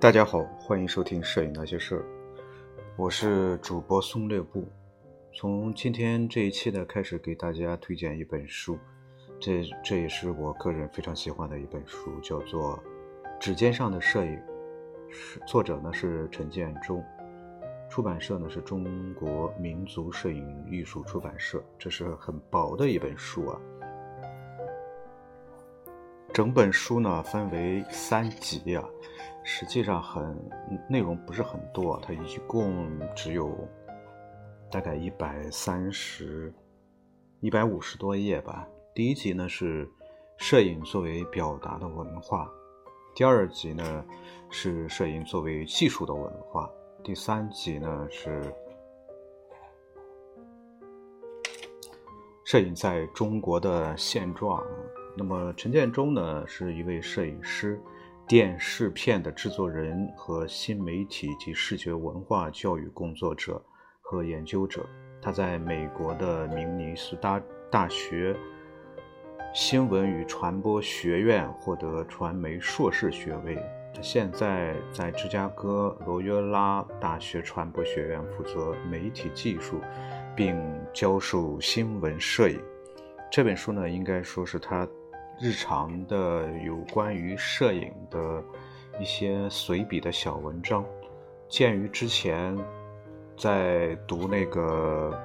大家好，欢迎收听《摄影那些事儿》，我是主播松略布。从今天这一期呢开始，给大家推荐一本书，这这也是我个人非常喜欢的一本书，叫做《指尖上的摄影》，是作者呢是陈建中，出版社呢是中国民族摄影艺术出版社。这是很薄的一本书啊。整本书呢分为三集啊。实际上很内容不是很多，它一共只有大概一百三十、一百五十多页吧。第一集呢是摄影作为表达的文化，第二集呢是摄影作为技术的文化，第三集呢是摄影在中国的现状。那么陈建州呢是一位摄影师。电视片的制作人和新媒体及视觉文化教育工作者和研究者，他在美国的明尼苏达大学新闻与传播学院获得传媒硕士学位。他现在在芝加哥罗约拉大学传播学院负责媒体技术，并教授新闻摄影。这本书呢，应该说是他。日常的有关于摄影的一些随笔的小文章，鉴于之前在读那个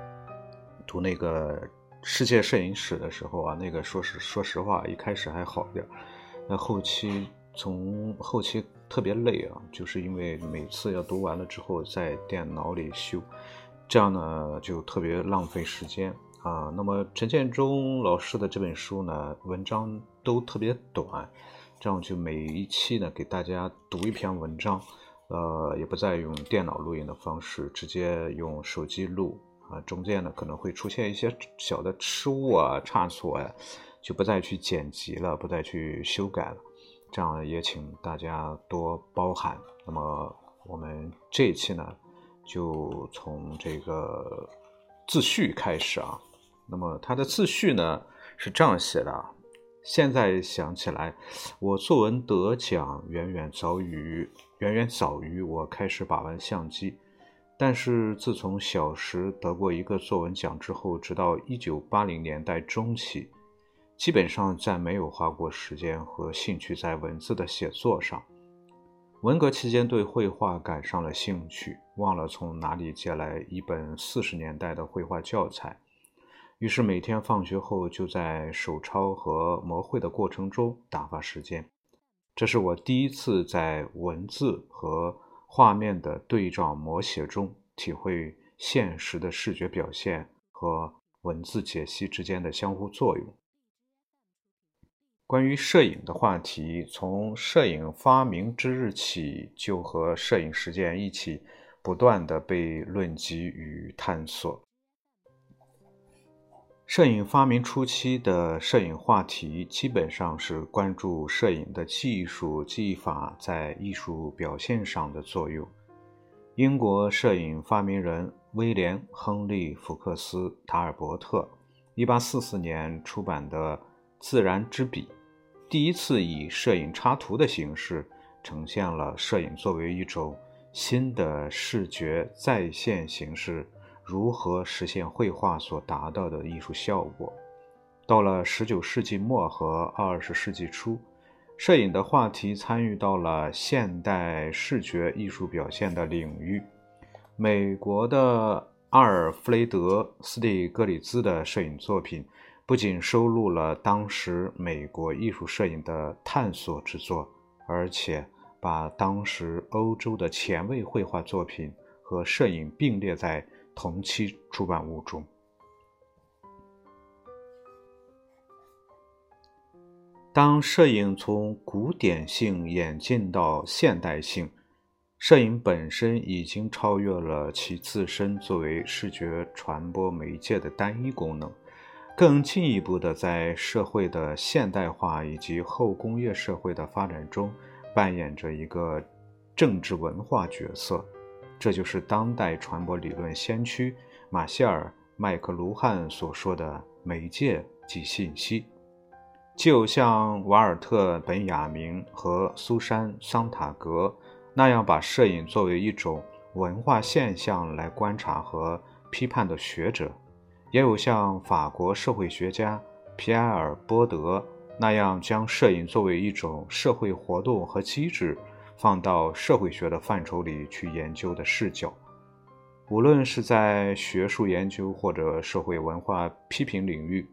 读那个世界摄影史的时候啊，那个说实说实话，一开始还好一点那后期从后期特别累啊，就是因为每次要读完了之后在电脑里修，这样呢就特别浪费时间。啊，那么陈建中老师的这本书呢，文章都特别短，这样就每一期呢给大家读一篇文章，呃，也不再用电脑录音的方式，直接用手机录啊，中间呢可能会出现一些小的失误啊、差错啊，就不再去剪辑了，不再去修改了，这样也请大家多包涵。那么我们这一期呢，就从这个自序开始啊。那么他的自序呢是这样写的：现在想起来，我作文得奖远远早于远远早于我开始把玩相机。但是自从小时得过一个作文奖之后，直到一九八零年代中期，基本上再没有花过时间和兴趣在文字的写作上。文革期间对绘画感上了兴趣，忘了从哪里借来一本四十年代的绘画教材。于是每天放学后就在手抄和模绘的过程中打发时间。这是我第一次在文字和画面的对照摹写中体会现实的视觉表现和文字解析之间的相互作用。关于摄影的话题，从摄影发明之日起，就和摄影实践一起不断的被论及与探索。摄影发明初期的摄影话题基本上是关注摄影的技术技法在艺术表现上的作用。英国摄影发明人威廉·亨利·福克斯·塔尔伯特1844年出版的《自然之笔》，第一次以摄影插图的形式呈现了摄影作为一种新的视觉再现形式。如何实现绘画所达到的艺术效果？到了十九世纪末和二十世纪初，摄影的话题参与到了现代视觉艺术表现的领域。美国的阿尔弗雷德·斯蒂格里兹的摄影作品不仅收录了当时美国艺术摄影的探索之作，而且把当时欧洲的前卫绘画作品和摄影并列在。同期出版物中，当摄影从古典性演进到现代性，摄影本身已经超越了其自身作为视觉传播媒介的单一功能，更进一步的在社会的现代化以及后工业社会的发展中扮演着一个政治文化角色。这就是当代传播理论先驱马歇尔·麦克卢汉所说的“媒介及信息”。就像瓦尔特·本雅明和苏珊·桑塔格那样把摄影作为一种文化现象来观察和批判的学者，也有像法国社会学家皮埃尔·波德那样将摄影作为一种社会活动和机制放到社会学的范畴里去研究的视角。无论是在学术研究或者社会文化批评领域，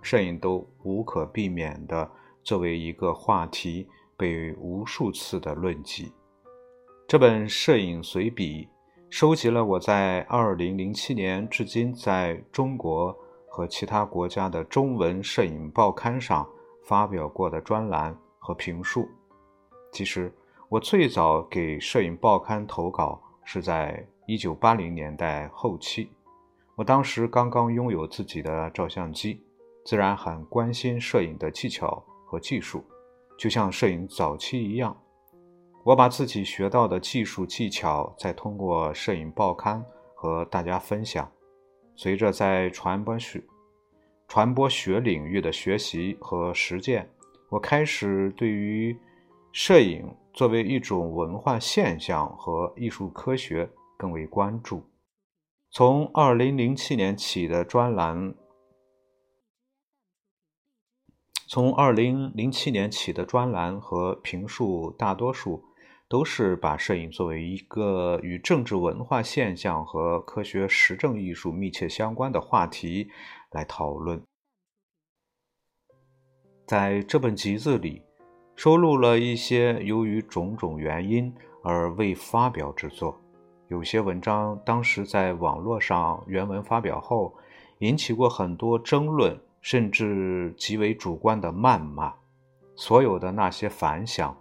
摄影都无可避免地作为一个话题被无数次的论及。这本摄影随笔收集了我在2007年至今在中国和其他国家的中文摄影报刊上发表过的专栏和评述。其实，我最早给摄影报刊投稿是在1980年代后期，我当时刚刚拥有自己的照相机，自然很关心摄影的技巧和技术，就像摄影早期一样。我把自己学到的技术技巧再通过摄影报刊和大家分享。随着在传播学、传播学领域的学习和实践，我开始对于摄影作为一种文化现象和艺术科学更为关注。从2007年起的专栏，从2007年起的专栏和评述，大多数。都是把摄影作为一个与政治文化现象和科学实证艺术密切相关的话题来讨论。在这本集子里，收录了一些由于种种原因而未发表之作。有些文章当时在网络上原文发表后，引起过很多争论，甚至极为主观的谩骂。所有的那些反响。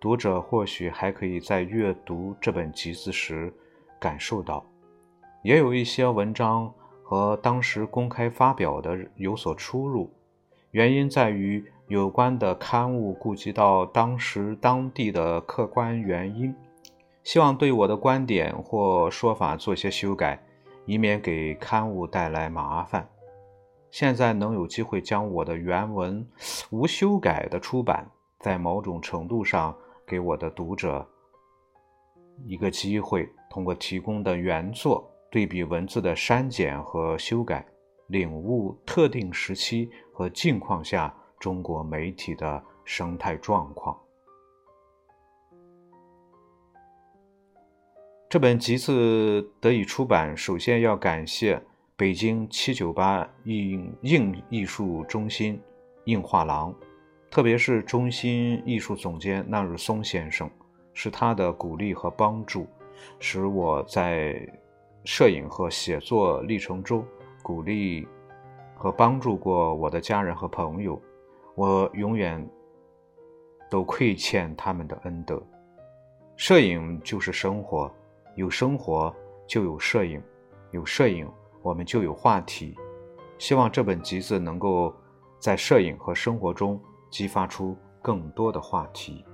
读者或许还可以在阅读这本集子时感受到，也有一些文章和当时公开发表的有所出入，原因在于有关的刊物顾及到当时当地的客观原因，希望对我的观点或说法做些修改，以免给刊物带来麻烦。现在能有机会将我的原文无修改的出版，在某种程度上。给我的读者一个机会，通过提供的原作对比文字的删减和修改，领悟特定时期和境况下中国媒体的生态状况。这本集子得以出版，首先要感谢北京七九八印印艺术中心印画廊。特别是中心艺术总监纳日松先生，是他的鼓励和帮助，使我在摄影和写作历程中鼓励和帮助过我的家人和朋友，我永远都亏欠他们的恩德。摄影就是生活，有生活就有摄影，有摄影我们就有话题。希望这本集子能够在摄影和生活中。激发出更多的话题。